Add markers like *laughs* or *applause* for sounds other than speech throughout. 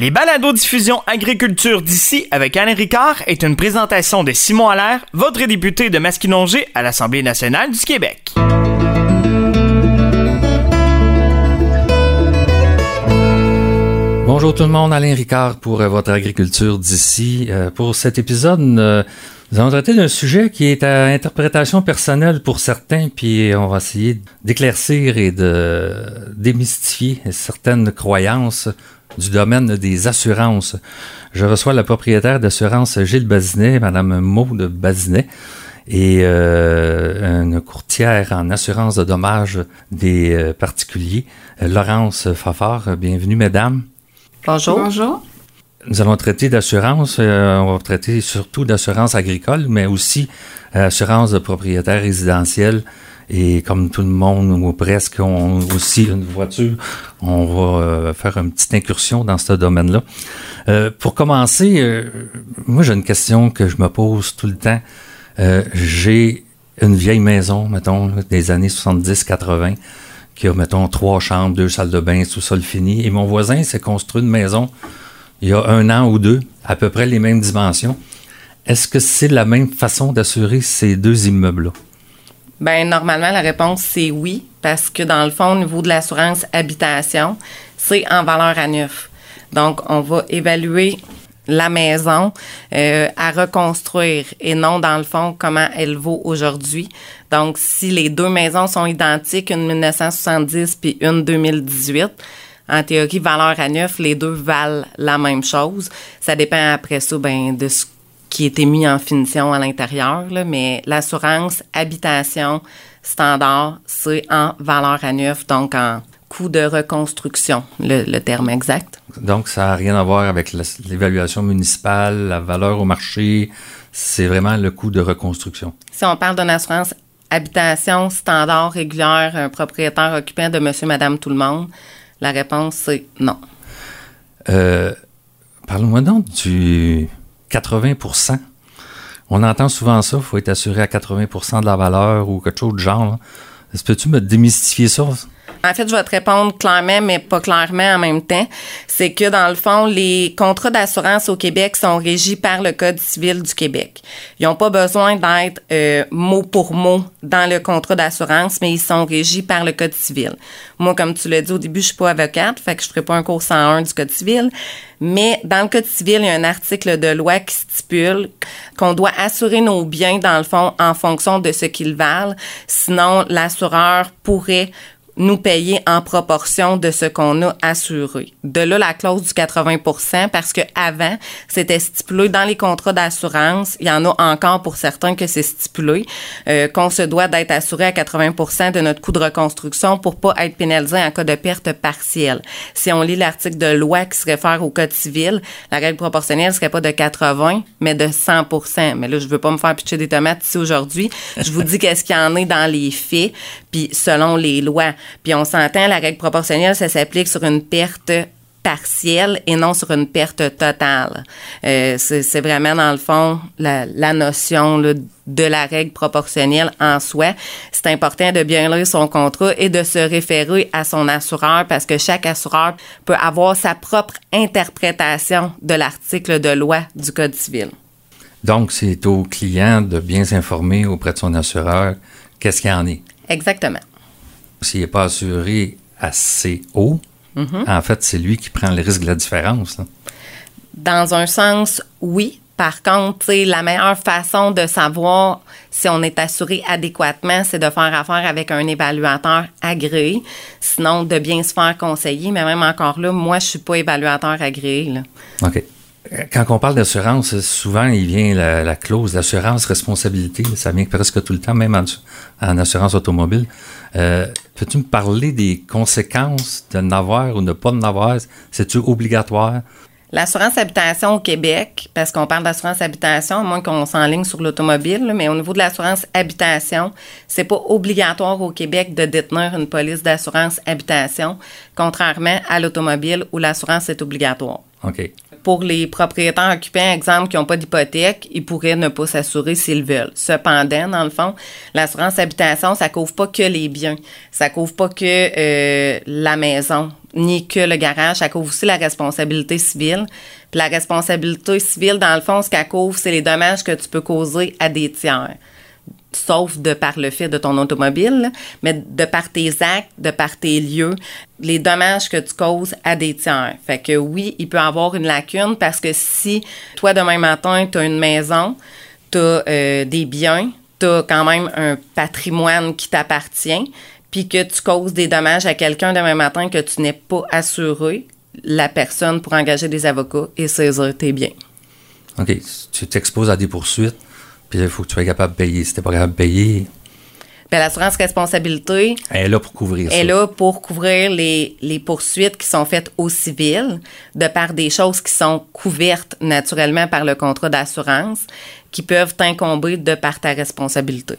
Les balados diffusion agriculture d'ici avec Alain Ricard est une présentation de Simon Allaire, votre député de Masquinongé à l'Assemblée nationale du Québec. Bonjour tout le monde, Alain Ricard pour euh, votre agriculture d'ici. Euh, pour cet épisode, euh, nous allons traiter d'un sujet qui est à interprétation personnelle pour certains, puis on va essayer d'éclaircir et de démystifier certaines croyances du domaine des assurances. Je reçois la propriétaire d'assurance Gilles Bazinet, Madame Maude Bazinet, et euh, une courtière en assurance de dommages des euh, particuliers, Laurence Fafard. Bienvenue, mesdames. Bonjour. Bonjour. Nous allons traiter d'assurance. Euh, on va traiter surtout d'assurance agricole, mais aussi assurance de propriétaire résidentiel et comme tout le monde, ou presque, ont aussi une voiture, on va euh, faire une petite incursion dans ce domaine-là. Euh, pour commencer, euh, moi j'ai une question que je me pose tout le temps. j'ai une vieille maison, mettons, des années 70-80, qui a, mettons, trois chambres, deux salles de bain, tout sol fini. Et mon voisin s'est construit une maison il y a un an ou deux, à peu près les mêmes dimensions. Est-ce que c'est la même façon d'assurer ces deux immeubles-là? Ben normalement la réponse c'est oui parce que dans le fond au niveau de l'assurance habitation, c'est en valeur à neuf. Donc on va évaluer la maison euh, à reconstruire et non dans le fond comment elle vaut aujourd'hui. Donc si les deux maisons sont identiques, une 1970 puis une 2018, en théorie valeur à neuf, les deux valent la même chose. Ça dépend après ça ben de ce qui était mis en finition à l'intérieur, mais l'assurance habitation standard, c'est en valeur à neuf, donc en coût de reconstruction, le, terme exact. Donc, ça n'a rien à voir avec l'évaluation municipale, la valeur au marché, c'est vraiment le coût de reconstruction. Si on parle d'une assurance habitation standard, régulière, un propriétaire occupant de monsieur, madame, tout le monde, la réponse, c'est non. Euh, Parle-moi donc du, 80% On entend souvent ça, il faut être assuré à 80% de la valeur ou quelque chose de genre. Est-ce que peux-tu me démystifier ça? En fait, je vais te répondre clairement, mais pas clairement en même temps. C'est que dans le fond, les contrats d'assurance au Québec sont régis par le Code civil du Québec. Ils n'ont pas besoin d'être euh, mot pour mot dans le contrat d'assurance, mais ils sont régis par le Code civil. Moi, comme tu l'as dit au début, je suis pas avocate, fait que je ferai pas un cours 101 du Code civil. Mais dans le Code civil, il y a un article de loi qui stipule qu'on doit assurer nos biens, dans le fond, en fonction de ce qu'ils valent. Sinon, l'assureur pourrait nous payer en proportion de ce qu'on a assuré. De là la clause du 80 parce que avant c'était stipulé dans les contrats d'assurance, il y en a encore pour certains que c'est stipulé euh, qu'on se doit d'être assuré à 80 de notre coût de reconstruction pour pas être pénalisé en cas de perte partielle. Si on lit l'article de loi qui se réfère au code civil, la règle proportionnelle serait pas de 80 mais de 100% Mais là je veux pas me faire pitcher des tomates ici aujourd'hui. Je vous dis qu'est-ce qu'il y en est dans les faits puis selon les lois. Puis on s'entend, la règle proportionnelle, ça s'applique sur une perte partielle et non sur une perte totale. Euh, c'est vraiment, dans le fond, la, notion de la règle proportionnelle en soi. C'est important de bien lire son contrat et de se référer à son assureur parce que chaque assureur peut avoir sa propre interprétation de l'article de loi du Code civil. Donc, c'est au client de bien s'informer auprès de son assureur qu'est-ce qu'il y en est. Exactement. S'il n'est pas assuré assez haut, mhm. en fait, c'est lui qui prend le risque de la différence. Dans un sens, oui. Par contre, la meilleure façon de savoir si on est assuré adéquatement, c'est de faire affaire avec un évaluateur agréé. Sinon, de bien se faire conseiller. Mais même encore là, moi, je suis pas évaluateur agréé. OK. Quand on parle d'assurance, souvent il vient la, clause d'assurance responsabilité. Ça vient presque tout le temps, même en, assurance automobile. Euh, peux-tu me parler des conséquences de n'avoir ou ne pas n'avoir? C'est-tu obligatoire? L'assurance habitation au Québec, parce qu'on parle d'assurance habitation, à moins qu'on s'enligne sur l'automobile, mais au niveau de l'assurance habitation, c'est pas obligatoire au Québec de détenir une police d'assurance habitation, contrairement à l'automobile où l'assurance est obligatoire. OK pour les propriétaires occupants, exemple, qui n'ont pas d'hypothèque, ils pourraient ne pas s'assurer s'ils veulent. Cependant, dans le fond, l'assurance habitation, ça couvre pas que les biens. Ça couvre pas que euh, la maison. ni que le garage, ça couvre aussi la responsabilité civile. Puis la responsabilité civile, dans le fond, ce qu'elle couvre, c'est les dommages que tu peux causer à des tiers. Sauf de par le fait de ton automobile, mais de par tes actes, de par tes lieux, les dommages que tu causes à des tiers. Fait que oui, il peut avoir une lacune parce que si toi, demain matin, tu as une maison, tu as euh, des biens, tu as quand même un patrimoine qui t'appartient, puis que tu causes des dommages à quelqu'un demain matin que tu n'es pas assuré, la personne pour engager des avocats et saisir tes biens. OK. Tu t'exposes à des poursuites, puis il faut que tu sois capable de payer. Si tu pas capable de payer. Bien, l'assurance responsabilité. Elle est là pour couvrir ça. Elle est là pour couvrir les, les, poursuites qui sont faites au civil, de par des choses qui sont couvertes naturellement par le contrat d'assurance, qui peuvent t'incomber de par ta responsabilité.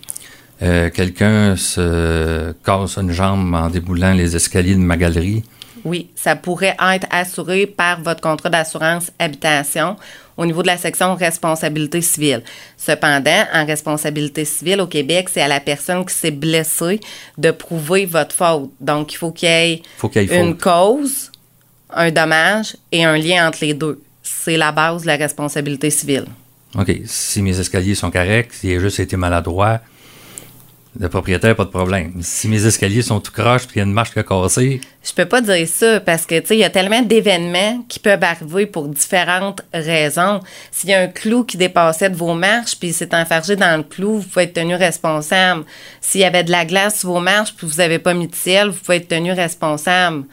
Euh, quelqu'un se casse une jambe en déboulant les escaliers de ma galerie. Oui, ça pourrait être assuré par votre contrat d'assurance habitation au niveau de la section responsabilité civile. Cependant, en responsabilité civile au Québec, c'est à la personne qui s'est blessée de prouver votre faute. Donc, il faut qu'il y ait, une cause, un dommage et un lien entre les deux. C'est la base de la responsabilité civile. OK. Si mes escaliers sont corrects, s'il a juste été maladroit, le propriétaire, pas de problème. Si mes escaliers sont tout croches puis il y a une marche qui a cassé. Je peux pas dire ça parce que, tu sais, il y a tellement d'événements qui peuvent arriver pour différentes raisons. S'il y a un clou qui dépassait de vos marches puis s'est enfargé dans le clou, vous pouvez être tenu responsable. S'il y avait de la glace sur vos marches puis vous n'avez pas mis de ciel, vous pouvez être tenu responsable.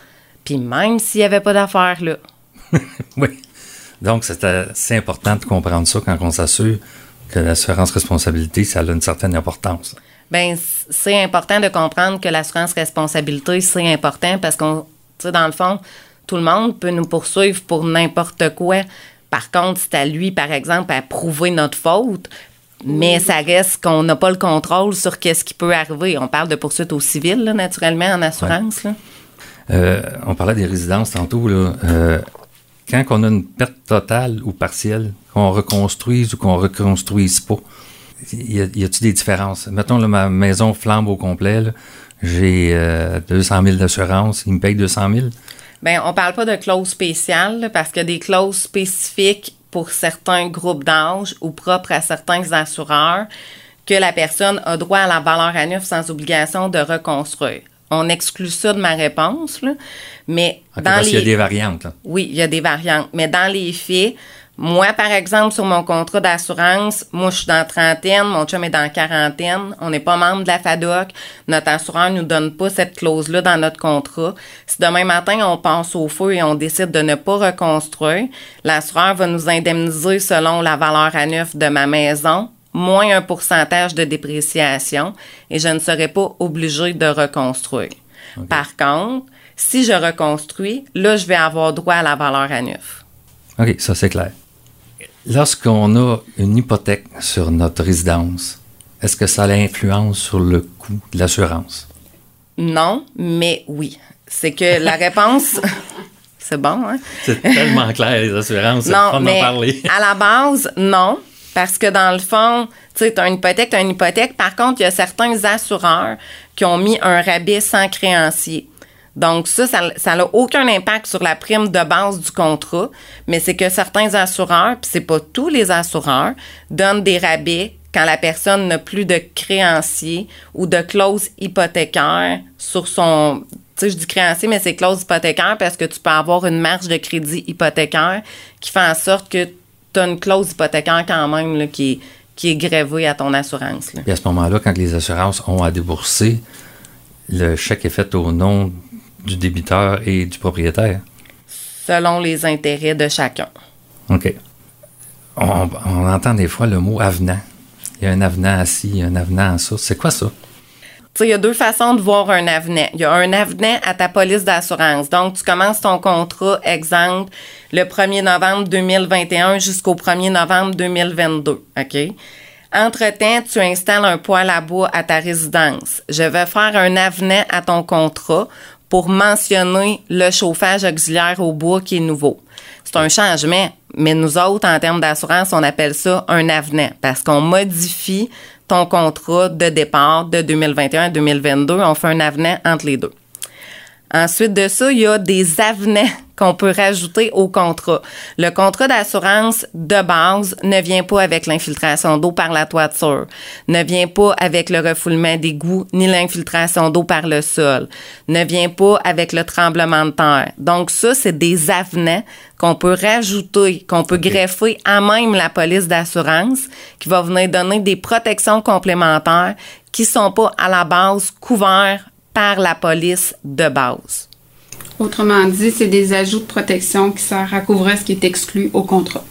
Puis même s'il n'y avait pas d'affaires là. *laughs* oui. Donc, c'est assez important de comprendre ça quand on s'assure que l'assurance responsabilité, ça a une certaine importance. Ben c'est important de comprendre que l'assurance responsabilité, c'est important parce qu'on, tu sais, dans le fond, tout le monde peut nous poursuivre pour n'importe quoi. Par contre, c'est à lui, par exemple, à prouver notre faute. Mais ça reste qu'on n'a pas le contrôle sur qu'est-ce qui peut arriver. On parle de poursuite au civil, naturellement, en assurance. Euh, on parlait des résidences tantôt. Là. Euh, quand on a une perte totale ou partielle, qu'on reconstruise ou qu'on reconstruise pas, y a-t-il des différences? Mettons, là, ma maison flambe au complet, j'ai 200 euh, 000 d'assurance, il me paye 200 000? Bien, on parle pas de clause spéciale parce qu'il y a des clauses spécifiques pour certains groupes d'âge ou propres à certains assureurs que la personne a droit à la valeur à neuf sans obligation de reconstruire. On exclut ça de ma réponse, là, mais dans parce les... y a des variantes. Oui, il y a des variantes, mais dans les faits, moi, par exemple, sur mon contrat d'assurance, moi, je suis dans trentaine, mon chum est dans quarantaine. On n'est pas membre de la FADOC. Notre assureur nous donne pas cette clause-là dans notre contrat. Si demain matin, on pense au feu et on décide de ne pas reconstruire, l'assureur va nous indemniser selon la valeur à neuf de ma maison, moins un pourcentage de dépréciation, et je ne serai pas obligé de reconstruire. Par contre, si je reconstruis, là, je vais avoir droit à la valeur à neuf. OK, ça c'est clair. Lorsqu'on a une hypothèque sur notre résidence, est-ce que ça a l'influence sur le coût de l'assurance? Non, mais oui. C'est que la *laughs* réponse. c'est bon, hein? C'est tellement clair, les assurances. Non, mais parler. *laughs* à la base, non. Parce que dans le fond, tu sais, tu as une hypothèque, tu as une hypothèque. Par contre, il y a certains assureurs qui ont mis un rabais sans créancier. Donc ça, ça n'a aucun impact sur la prime de base du contrat, mais c'est que certains assureurs, puis c'est pas tous les assureurs, donnent des rabais quand la personne n'a plus de créancier ou de clause hypothécaire sur son tu sais, je dis créancier, mais c'est clause hypothécaire parce que tu peux avoir une marge de crédit hypothécaire qui fait en sorte que tu as une clause hypothécaire quand même qui, est, qui est grévée à ton assurance. À ce moment-là, quand les assurances ont à débourser, le chèque est fait au nom du débiteur et du propriétaire? Selon les intérêts de chacun. OK. On, entend des fois le mot avenant. Il y a un avenant assis, il y a un avenant à ça. C'est quoi ça? il y a deux façons de voir un avenant. Il y a un avenant à ta police d'assurance. Donc, tu commences ton contrat, exemple, le 1er novembre 2021 jusqu'au 1er novembre 2022. OK? Entre-temps, tu installes un poêle à bois à ta résidence. Je vais faire un avenant à ton contrat pour mentionner le chauffage auxiliaire au bois qui est nouveau. C'est un changement, mais nous autres, en termes d'assurance, on appelle ça un avenant parce qu'on modifie ton contrat de départ de 2021 à 2022. On fait un avenant entre les deux. Ensuite de ça, il y a des avenants *laughs* qu'on peut rajouter au contrat. Le contrat d'assurance de base ne vient pas avec l'infiltration d'eau par la toiture, ne vient pas avec le refoulement d'égout ni l'infiltration d'eau par le sol, ne vient pas avec le tremblement de terre. Donc ça, c'est des avenants qu'on peut rajouter, qu'on peut greffer à même la police d'assurance qui va venir donner des protections complémentaires qui sont pas à la base couverts par la police de base. Autrement dit, c'est des ajouts de protection qui servent à couvrir ce qui est exclu au contrat.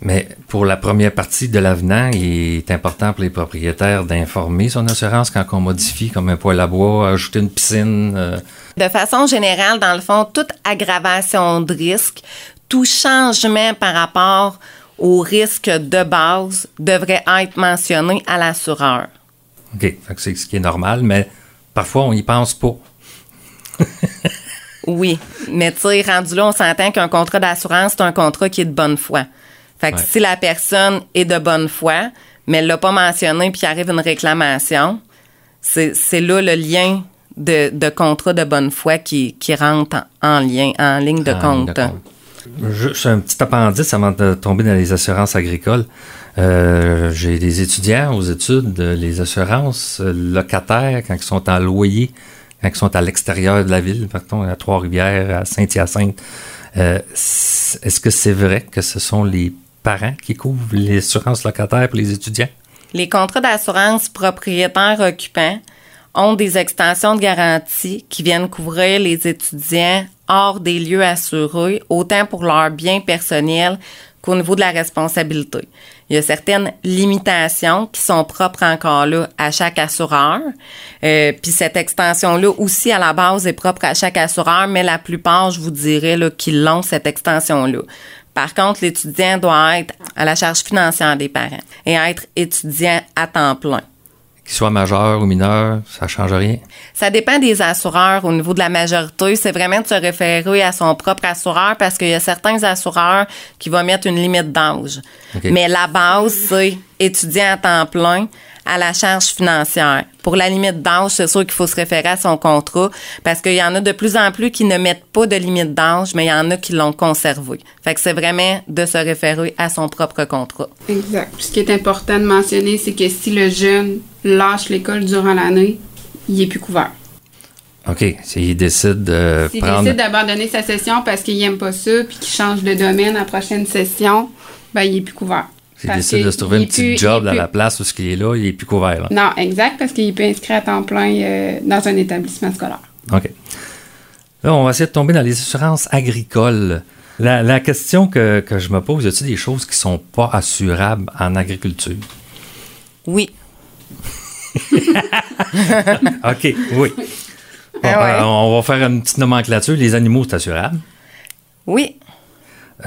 Mais pour la première partie de l'avenant, il est important pour les propriétaires d'informer son assurance quand on modifie comme un poêle à bois, ajouter une piscine. Euh. De façon générale, dans le fond, toute aggravation de risque, tout changement par rapport au risque de base devrait être mentionné à l'assureur. OK, c'est ce qui est normal, mais parfois on n'y pense pas. *laughs* Oui, mais tu sais, rendu là, on s'entend qu'un contrat d'assurance, c'est un contrat qui est de bonne foi. Fait que si la personne est de bonne foi, mais elle l'a pas mentionné puis arrive une réclamation, c'est là le lien de, de, contrat de bonne foi qui, qui rentre en, lien, en ligne de compte. Juste un petit appendice avant de tomber dans les assurances agricoles. Euh, j'ai des étudiants aux études, les assurances locataires, quand ils sont en loyer, quand ils sont à l'extérieur de la ville, partons à Trois-Rivières, à Saint-Hyacinthe. Euh, est-ce que c'est vrai que ce sont les parents qui couvrent les assurances locataires pour les étudiants? Les contrats d'assurance propriétaires occupants ont des extensions de garantie qui viennent couvrir les étudiants hors des lieux assurés, autant pour leurs biens personnels qu'au niveau de la responsabilité. Il y a certaines limitations qui sont propres encore là à chaque assureur. Euh, puis cette extension-là aussi à la base est propre à chaque assureur, mais la plupart, je vous dirais, là, qu'ils l'ont, cette extension-là. Par contre, l'étudiant doit être à la charge financière des parents et être étudiant à temps plein qu'il soit majeur ou mineur, ça change rien? Ça dépend des assureurs au niveau de la majorité. C'est vraiment de se référer à son propre assureur parce qu'il y a certains assureurs qui vont mettre une limite d'âge. Mais la base, c'est étudiant à temps plein à la charge financière. Pour la limite d'âge, c'est sûr qu'il faut se référer à son contrat parce qu'il y en a de plus en plus qui ne mettent pas de limite d'âge, mais il y en a qui l'ont conservé. Fait que c'est vraiment de se référer à son propre contrat. Exact. Ce qui est important de mentionner, c'est que si le jeune lâche l'école durant l'année, il est plus couvert. OK. S'il décide de S'il décide d'abandonner sa session parce qu'il n'aime pas ça puis qu'il change de domaine à la prochaine session, ben, il est plus couvert. S'il décide de se trouver un petit job à la place où ce qu'il est là, il est plus couvert. Non, exact, parce qu'il peut inscrire à temps plein euh, dans un établissement scolaire. OK. Là, on va essayer de tomber dans les assurances agricoles. La, question que, je me pose, y a-t-il des choses qui sont pas assurables en agriculture? Oui. *laughs* OK, oui. Ah on va faire une petite nomenclature. Les animaux, c'est assurable? Oui.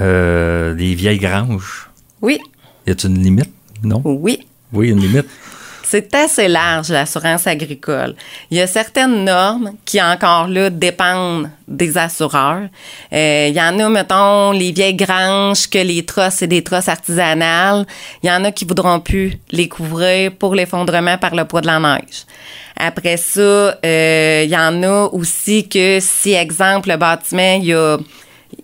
Euh, des vieilles granges? Oui. Y a-t-il une limite? Non? Oui. Oui, une limite. C'est assez large, l'assurance agricole. Il y a certaines normes qui, encore là, dépendent des assureurs. Euh, il y en a, mettons, les vieilles granges, que les trosses, c'est des trosses artisanales. Il y en a qui voudront plus les couvrir pour l'effondrement par le poids de la neige. Après ça, euh, il y en a aussi que si, exemple, le bâtiment, il y a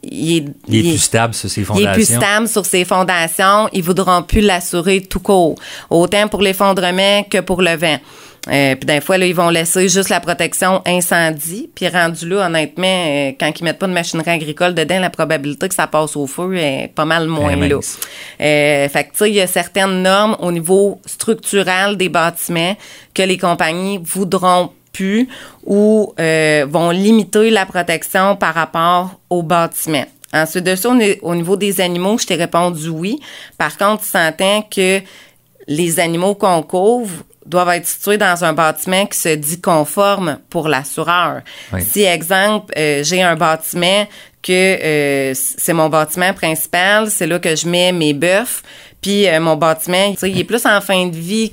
il est, plus stable sur ses fondations. Il est plus stable sur ses fondations. Ils voudront plus l'assurer tout court, autant pour l'effondrement que pour le vent. Euh, puis des fois, là, ils vont laisser juste la protection incendie. Puis rendu là, honnêtement, euh, quand ils mettent pas de machinerie agricole dedans, la probabilité que ça passe au feu est pas mal moins là. Euh, fait que tu sais, il y a certaines normes au niveau structural des bâtiments que les compagnies voudront plus ou euh, vont limiter la protection par rapport au bâtiment. Ensuite de ça, au niveau des animaux, je t'ai répondu oui. Par contre, tu s'entend que les animaux qu'on couvre doivent être situés dans un bâtiment qui se dit conforme pour l'assureur. Si, exemple, euh, j'ai un bâtiment que euh, c'est mon bâtiment principal, c'est là que je mets mes bœufs, puis mon bâtiment, il est plus en fin de vie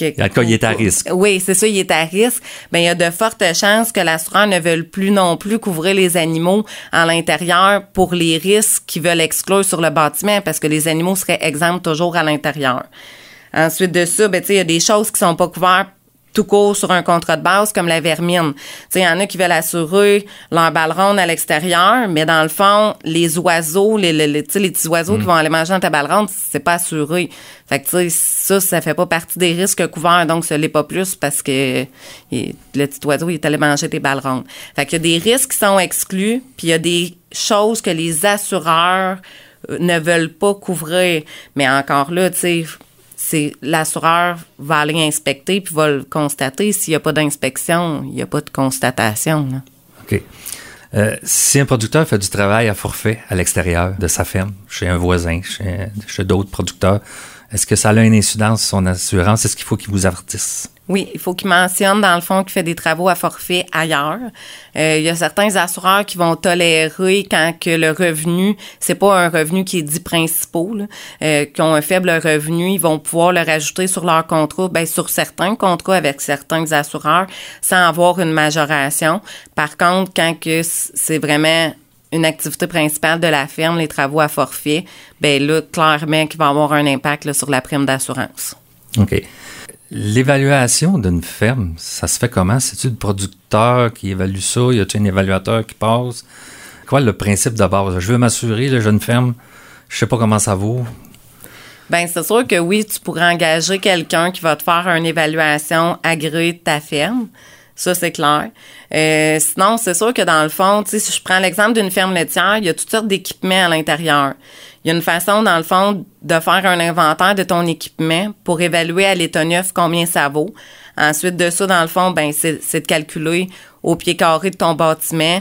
que quand il est à risque. Oui, c'est ça, il est à risque. Ben, il y a de fortes chances que l'assureur ne veuille plus non plus couvrir les animaux à l'intérieur pour les risques qu'ils veulent exclure sur le bâtiment parce que les animaux seraient exempts toujours à l'intérieur. Ensuite de ça, ben, il y a des choses qui sont pas couvertes tout court sur un contrat de base comme la vermine. Il y en a qui veulent assurer leur ballon à l'extérieur, mais dans le fond, les oiseaux, les, les, les, les petits oiseaux qui vont aller manger dans ta balle c'est pas assuré. Fait que ça, ça fait pas partie des risques couverts, donc ce l'est pas plus parce que le petit oiseau il est allé manger tes balles rondes. Fait qu'il y a des risques qui sont exclus, puis il y a des choses que les assureurs euh, ne veulent pas couvrir. Mais encore là, tu sais, c'est l'assureur va aller inspecter puis va le constater. S'il n'y a pas d'inspection, il n'y a pas de constatation. OK. Euh, si un producteur fait du travail à forfait à l'extérieur de sa ferme, chez un voisin, chez, chez d'autres producteurs, est-ce que ça a une incidence sur son assurance? Est-ce qu'il faut qu'il vous avertisse? Oui, il faut qu'il mentionne dans le fond qu'il fait des travaux à forfait ailleurs. Euh, il y a certains assureurs qui vont tolérer quand le revenu, c'est pas un revenu qui est dit principal, euh, qui ont un faible revenu, ils vont pouvoir le rajouter sur leur contrat, ben sur certains contrats avec certains assureurs, sans avoir une majoration. Par contre, quand c'est vraiment une activité principale de la ferme, les travaux à forfait, ben là, clairement, qu'il va avoir un impact sur la prime d'assurance. OK. L'évaluation d'une ferme, ça se fait comment? C'est-tu le producteur qui évalue ça? Y a-t-il un évaluateur qui passe? Quoi le principe de base? Je veux m'assurer, j'ai une ferme, je sais pas comment ça vaut. Bien, c'est sûr que oui, tu pourrais engager quelqu'un qui va te faire une évaluation agréée de ta ferme. Ça, c'est clair. Euh, sinon, c'est sûr que dans le fond, si je prends l'exemple d'une ferme laitière, il y a toutes sortes d'équipements à l'intérieur. Il y a une façon, dans le fond, de faire un inventaire de ton équipement pour évaluer à l'état neuf combien ça vaut. Ensuite de ça, dans le fond, ben c'est de calculer au pied carré de ton bâtiment.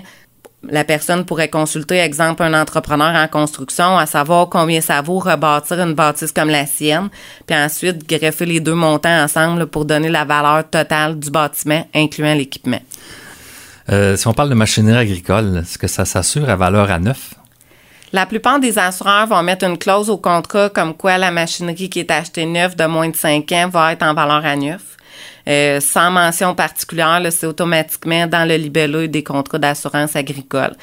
La personne pourrait consulter, exemple, un entrepreneur en construction, à savoir combien ça vaut rebâtir une bâtisse comme la sienne, puis ensuite greffer les deux montants ensemble pour donner la valeur totale du bâtiment, incluant l'équipement. Euh, si on parle de machinerie agricole, est-ce que ça s'assure à valeur à neuf? La plupart des assureurs vont mettre une clause au contrat comme quoi la machinerie qui est achetée neuve de moins de 5 ans va être en valeur à neuf. Euh, sans mention particulière, c'est automatiquement dans le libellé des contrats d'assurance agricole.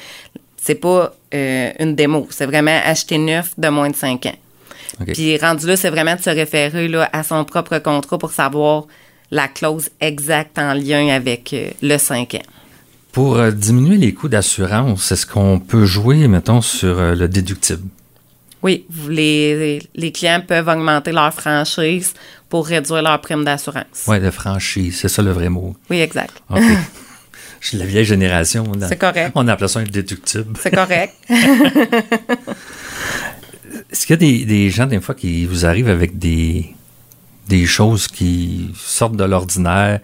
C'est pas euh, une démo, c'est vraiment acheter neuf de moins de 5 ans. Puis rendu là, c'est vraiment de se référer là, à son propre contrat pour savoir la clause exacte en lien avec euh, le 5 ans. Pour diminuer les coûts d'assurance, est-ce qu'on peut jouer, mettons, sur le déductible? Oui, les, les clients peuvent augmenter leur franchise pour réduire leur prime d'assurance. Oui, de franchise, c'est ça le vrai mot. Oui, exact. OK. *laughs* Je suis de la vieille génération. C'est correct. On appelle ça un déductible. C'est correct. *laughs* Est-ce qu'il y a des, des, gens, des fois, qui vous arrivent avec des, des choses qui sortent de l'ordinaire,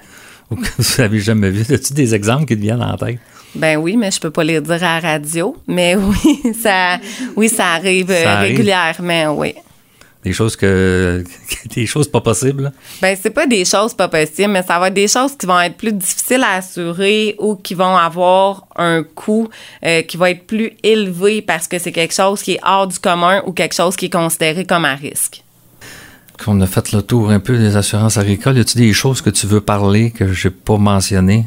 ou que vous n'avez jamais vu? As-tu des exemples qui te viennent en tête? Ben oui, mais je peux pas les dire à la radio. Mais *laughs* oui, ça, oui, ça arrive, euh, régulièrement, oui. Des choses que *laughs* des choses pas possibles. Ben c'est pas des choses pas possibles, mais ça va être des choses qui vont être plus difficiles à assurer ou qui vont avoir un coût euh, qui va être plus élevé parce que c'est quelque chose qui est hors du commun ou quelque chose qui est considéré comme un risque qu'on a fait le tour un peu des assurances agricoles, y a-t-il des choses que tu veux parler que j'ai pas mentionnées?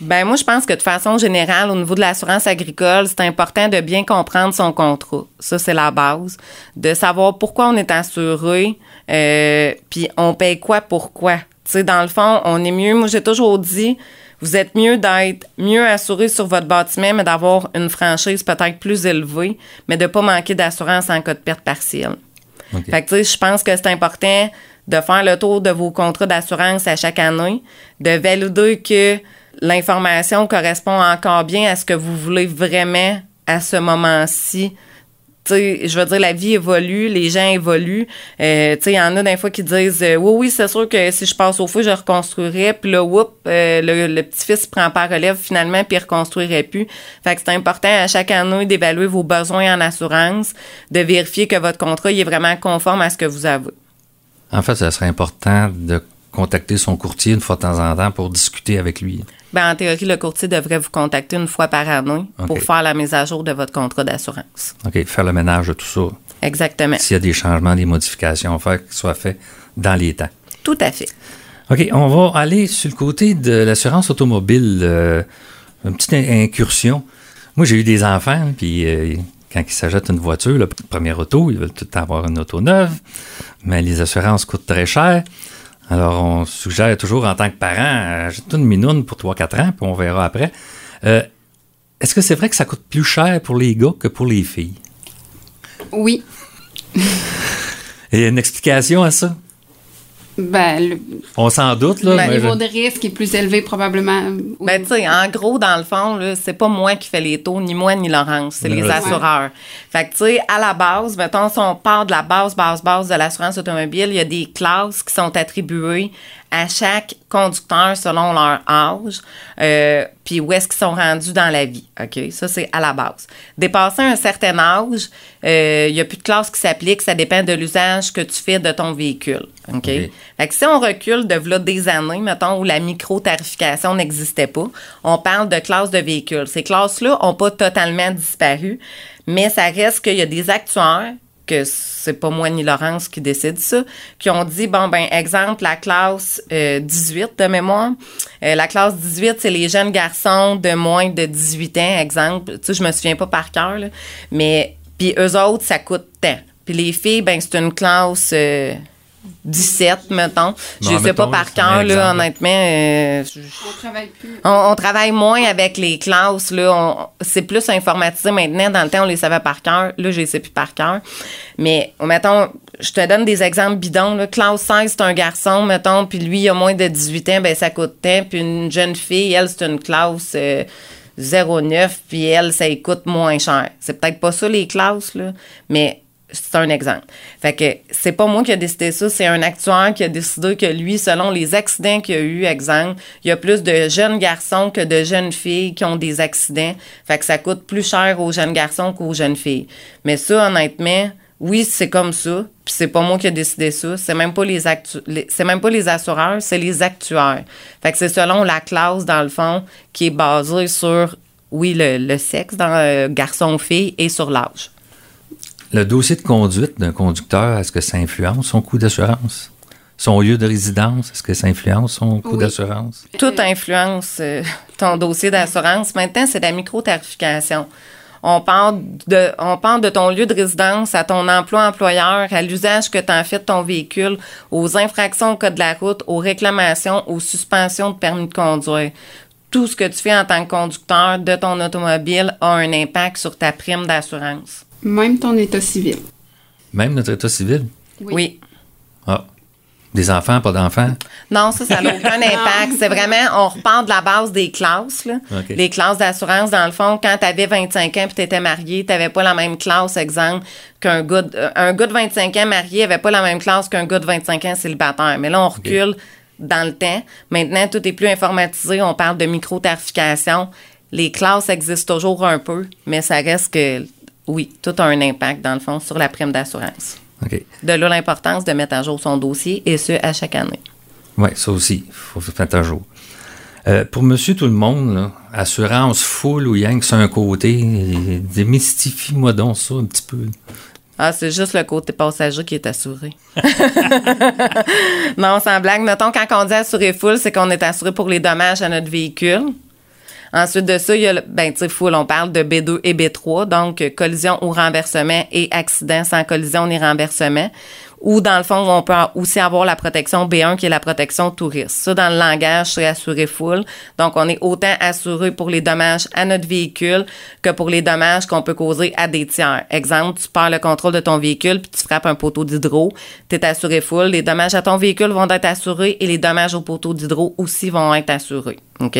Ben moi, je pense que de façon générale, au niveau de l'assurance agricole, c'est important de bien comprendre son contrat. Ça, c'est la base. De savoir pourquoi on est assuré, euh, puis on paye quoi, pourquoi. Tu sais, dans le fond, on est mieux. Moi, j'ai toujours dit, vous êtes mieux d'être mieux assuré sur votre bâtiment, mais d'avoir une franchise peut-être plus élevée, mais de pas manquer d'assurance en cas de perte partielle. Fait que, tu sais, je pense que c'est important de faire le tour de vos contrats d'assurance à chaque année, de valider que l'information correspond encore bien à ce que vous voulez vraiment à ce moment-ci je veux dire, la vie évolue, les gens évoluent. Euh, il y en a des fois qui disent euh, Oui, oui, c'est sûr que si je passe au feu, je reconstruirais. Puis là, whoop, euh, le, petit-fils prend pas relève finalement, puis il reconstruirait plus. Fait que c'est important à chaque année d'évaluer vos besoins en assurance, de vérifier que votre contrat est vraiment conforme à ce que vous avez. En fait, ce serait important de contacter son courtier une fois de temps en temps pour discuter avec lui. Ben, en théorie, le courtier devrait vous contacter une fois par année pour faire la mise à jour de votre contrat d'assurance. OK, faire le ménage de tout ça. Exactement. S'il y a des changements, des modifications à faire, qu'ils soient faits dans les temps. Tout à fait. OK, on va aller sur le côté de l'assurance automobile. Euh, une petite incursion. Moi, j'ai eu des enfants, puis euh, quand ils s'achètent une voiture, la première auto, ils veulent tout avoir une auto neuve, mais les assurances coûtent très cher. Alors, on suggère toujours en tant que parent, achète une minoune pour 3-4 ans, puis on verra après. Euh, Est-ce que c'est vrai que ça coûte plus cher pour les gars que pour les filles? Oui. *laughs* Et une explication à ça? Ben, le, On s'en doute, là. Ben, mais le niveau je- de risque est plus élevé probablement. Ben, tu sais, en gros, dans le fond, là, c'est pas moi qui fais les taux, ni moi, ni Laurence. C'est les Ouais. assureurs. Fait que, tu sais, à la base, mettons, si on part de la base, base, base de l'assurance automobile, il y a des classes qui sont attribuées à chaque conducteur selon leur âge, euh, puis où est-ce qu'ils sont rendus dans la vie. OK? Ça, c'est à la base. Dépassé un certain âge, euh, il y a plus de classe qui s'applique. Ça dépend de l'usage que tu fais de ton véhicule. OK? Fait que si on recule de là des années, mettons, où la micro-tarification n'existait pas, on parle de classes de véhicules. Ces classes-là n'ont pas totalement disparu, mais ça reste qu'il y a des actuaires que c'est pas moi ni Laurence qui décide ça, qui ont dit, bon, ben, exemple, la classe euh, 18 de mémoire. Euh, la classe 18, c'est les jeunes garçons de moins de 18 ans, exemple. Tu sais, je me souviens pas par cœur, là. Mais, puis eux autres, ça coûte tant. Puis les filles, ben, c'est une classe... euh, 17, mettons. Je ne sais pas par cœur, là, honnêtement. euh, je- On travaille plus. on, on travaille moins avec les classes. Là, c'est plus informatisé maintenant. Dans le temps, on les savait par cœur. Là, je les sais plus par cœur. Mais, mettons, je te donne des exemples bidons. Là. Classe 16, c'est un garçon, mettons, puis lui, il a moins de 18 ans, ben ça coûte tant. Puis une jeune fille, elle, c'est une classe euh, 09, puis elle, ça coûte moins cher. C'est peut-être pas ça, les classes, là, mais c'est un exemple. Fait que c'est pas moi qui a décidé ça, c'est un actuaire qui a décidé que lui, selon les accidents qu'il y a eu, exemple, il y a plus de jeunes garçons que de jeunes filles qui ont des accidents. Fait que ça coûte plus cher aux jeunes garçons qu'aux jeunes filles. Mais ça, honnêtement, oui, c'est comme ça. Puis c'est pas moi qui a décidé ça. C'est même pas les, c'est même pas les assureurs, c'est les actuaires. Fait que c'est selon la classe, dans le fond, qui est basée sur, oui, le, sexe, dans euh, garçon-fille et sur l'âge. Le dossier de conduite d'un conducteur, est-ce que ça influence son coût d'assurance? Son lieu de résidence, est-ce que ça influence son coût Oui. d'assurance? Tout influence euh, ton dossier d'assurance. Maintenant, c'est la micro-tarification. On parle, de, on parle de ton lieu de résidence, à ton emploi employeur, à l'usage que tu en fais de ton véhicule, aux infractions au code de la route, aux réclamations, aux suspensions de permis de conduire. Tout ce que tu fais en tant que conducteur de ton automobile a un impact sur ta prime d'assurance. Même ton état civil. Même notre état civil? Oui. Ah. Des enfants, pas d'enfants? Non, ça, ça n'a *laughs* aucun impact. C'est vraiment, on repart de la base des classes. Là. Les classes d'assurance, dans le fond, quand tu avais 25 ans et tu étais marié, tu n'avais pas la même classe, exemple, qu'un gars, de, euh, un gars de 25 ans marié n'avait pas la même classe qu'un gars de 25 ans célibataire. Mais là, on recule dans le temps. Maintenant, tout est plus informatisé. On parle de micro-tarification. Les classes existent toujours un peu, mais ça reste que, oui, tout a un impact, dans le fond, sur la prime d'assurance. OK. De là l'importance de mettre à jour son dossier, et ce, à chaque année. Oui, ça aussi, il faut se mettre à jour. Euh, pour monsieur tout le monde, là, assurance full ou yang sur un côté, démystifie-moi donc ça un petit peu. Ah, c'est juste le côté passager qui est assuré. *laughs* non, sans blague. Mettons, quand on dit assuré full, c'est qu'on est assuré pour les dommages à notre véhicule. Ensuite de ça, il y a le, ben, tu sais, on parle de B2 et B3, donc collision ou renversement et accident sans collision ni renversement. Ou dans le fond, on peut aussi avoir la protection B1 qui est la protection touriste. Ça, dans le langage, c'est assuré full. Donc, on est autant assuré pour les dommages à notre véhicule que pour les dommages qu'on peut causer à des tiers. Exemple, tu perds le contrôle de ton véhicule puis tu frappes un poteau d'hydro, tu es assuré full. Les dommages à ton véhicule vont être assurés et les dommages au poteau d'hydro aussi vont être assurés. OK?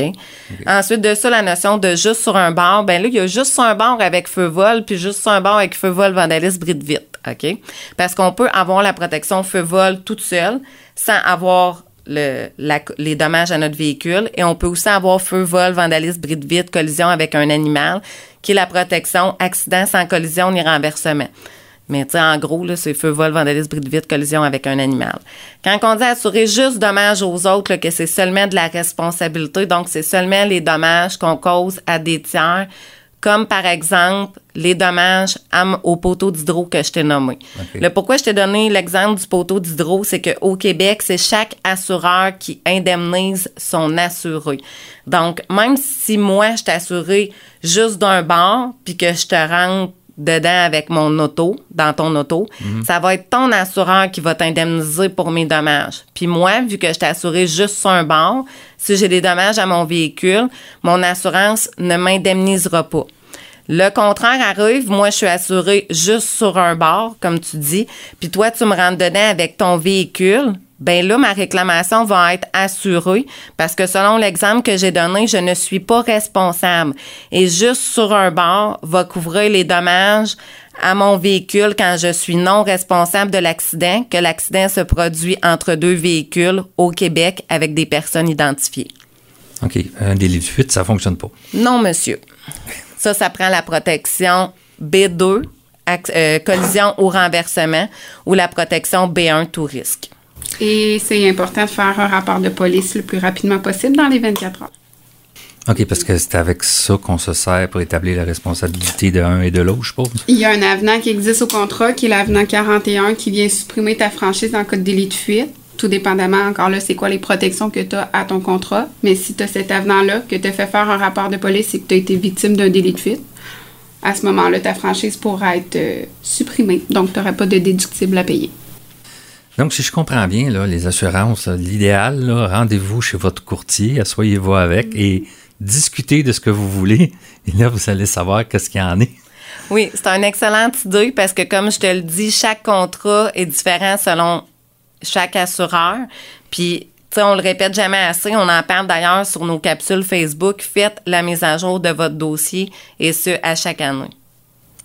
Ensuite de ça, la notion de juste sur un bar, ben là, il y a juste sur un bar avec feu vol puis juste sur un bar avec feu vol vandalisme bride vite. OK? Parce qu'on peut avoir la protection feu vol toute seule sans avoir les dommages à notre véhicule. Et on peut aussi avoir feu vol, vandalisme, bride vite, collision avec un animal, qui est la protection accident sans collision ni renversement. Mais tu sais, en gros, c'est feu, vol, vandalisme, bride vite, collision avec un animal. Quand on dit assurer juste dommages aux autres, que c'est seulement de la responsabilité, donc c'est seulement les dommages qu'on cause à des tiers, comme par exemple les dommages au poteau d'hydro que je t'ai nommé. Le pourquoi je t'ai donné l'exemple du poteau d'hydro, c'est qu'au Québec, c'est chaque assureur qui indemnise son assuré. Donc, même si moi, je assuré juste d'un bar, puis que je te rentre dedans avec mon auto, dans ton auto, ça va être ton assureur qui va t'indemniser pour mes dommages. Puis moi, vu que je t'ai assuré juste sur un bord, si j'ai des dommages à mon véhicule, mon assurance ne m'indemnisera pas. Le contraire arrive, moi je suis assurée juste sur un bord, comme tu dis, puis toi tu me rentres dedans avec ton véhicule, ben là ma réclamation va être assurée parce que selon l'exemple que j'ai donné, je ne suis pas responsable et juste sur un bord va couvrir les dommages à mon véhicule quand je suis non responsable de l'accident, que l'accident se produit entre deux véhicules au Québec avec des personnes identifiées. OK. Un délit de fuite, ça fonctionne pas. Non, monsieur. Ça, ça prend la protection B2, ac- euh, collision ou renversement, ou la protection B1, tout risque. Et c'est important de faire un rapport de police le plus rapidement possible dans les 24 heures. OK, parce que c'est avec ça qu'on se sert pour établir la responsabilité de un et de l'autre, je suppose. Il y a un avenant qui existe au contrat, qui est l'avenant 41, qui vient supprimer ta franchise en cas de délit de fuite. Tout dépendamment, encore là, c'est quoi les protections que tu as à ton contrat. Mais si tu as cet avenant-là, que tu as fait faire un rapport de police et que tu as été victime d'un délit de fuite, à ce moment-là, ta franchise pourra être euh, supprimée. Donc, tu n'auras pas de déductible à payer. Donc, si je comprends bien, là, les assurances, là, l'idéal, rendez-vous chez votre courtier, asseyez-vous avec et discutez de ce que vous voulez. Et là, vous allez savoir qu'est-ce qu'il y en est. Oui, c'est un excellent idée parce que, comme je te le dis, chaque contrat est différent selon chaque assureur. Puis, tu sais, on le répète jamais assez. On en parle d'ailleurs sur nos capsules Facebook. Faites la mise à jour de votre dossier et ce, à chaque année.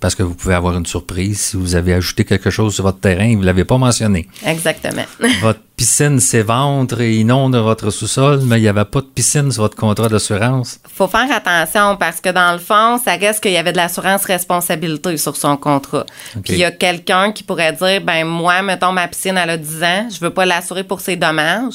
Parce que vous pouvez avoir une surprise si vous avez ajouté quelque chose sur votre terrain et vous ne l'avez pas mentionné. Exactement. *laughs* votre piscine s'éventre et inonde votre sous-sol, mais il n'y avait pas de piscine sur votre contrat d'assurance. faut faire attention parce que dans le fond, ça reste qu'il y avait de l'assurance responsabilité sur son contrat. Puis il y a quelqu'un qui pourrait dire ben moi mettons ma piscine elle a 10 ans, je veux pas l'assurer pour ses dommages.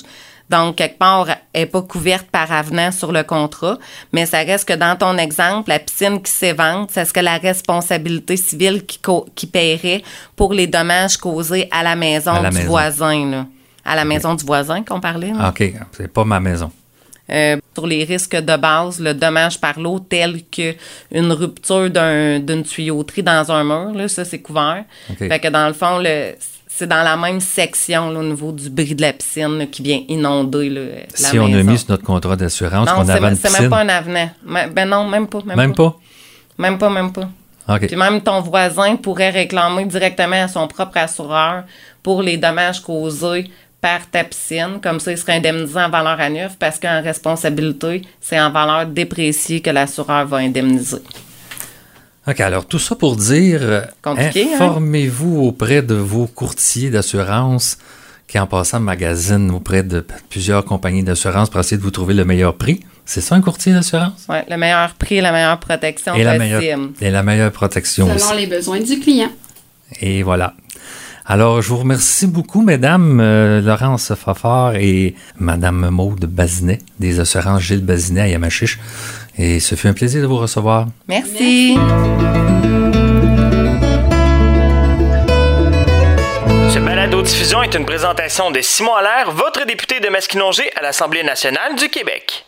Donc, quelque part, elle n'est pas couverte par avenant sur le contrat, mais ça reste que dans ton exemple, la piscine qui s'évente, c'est ce que la responsabilité civile qui, paierait pour les dommages causés à la maison À la du maison. voisin. Là. À la maison du voisin qu'on parlait. là. Ah, OK, c'est pas ma maison. Euh, sur les risques de base, le dommage par l'eau, tel que une rupture d'un- d'une tuyauterie dans un mur, là, ça c'est couvert. OK. Fait que dans le fond, le, c'est dans la même section là, au niveau du bris de la piscine là, qui vient inonder là, la si on a mis sur notre contrat d'assurance qu'on c'est, avait une c'est piscine. même pas un avenant. Ben non, même pas. Même, Même pas? Même pas, même pas. OK. Puis même ton voisin pourrait réclamer directement à son propre assureur pour les dommages causés par ta piscine. Comme ça, il serait indemnisé en valeur à neuf parce qu'en responsabilité, c'est en valeur dépréciée que l'assureur va indemniser. OK, alors tout ça pour dire, euh, hein? informez-vous auprès de vos courtiers d'assurance qui, en passant, magasinent auprès de plusieurs compagnies d'assurance pour essayer de vous trouver le meilleur prix. C'est ça un courtier d'assurance? Ouais, le meilleur prix et la meilleure protection Et la, meilleure, et la meilleure protection Selon aussi. les besoins du client. Et voilà. Alors, je vous remercie beaucoup, mesdames euh, Laurence Fafard et madame Maude Bazinet, des assurances Gilles Bazinet à Yamachiche. Et ce fut un plaisir de vous recevoir. Merci. Ce balado-diffusion est une présentation de Simon Allaire, votre député de Masquinongé à l'Assemblée nationale du Québec.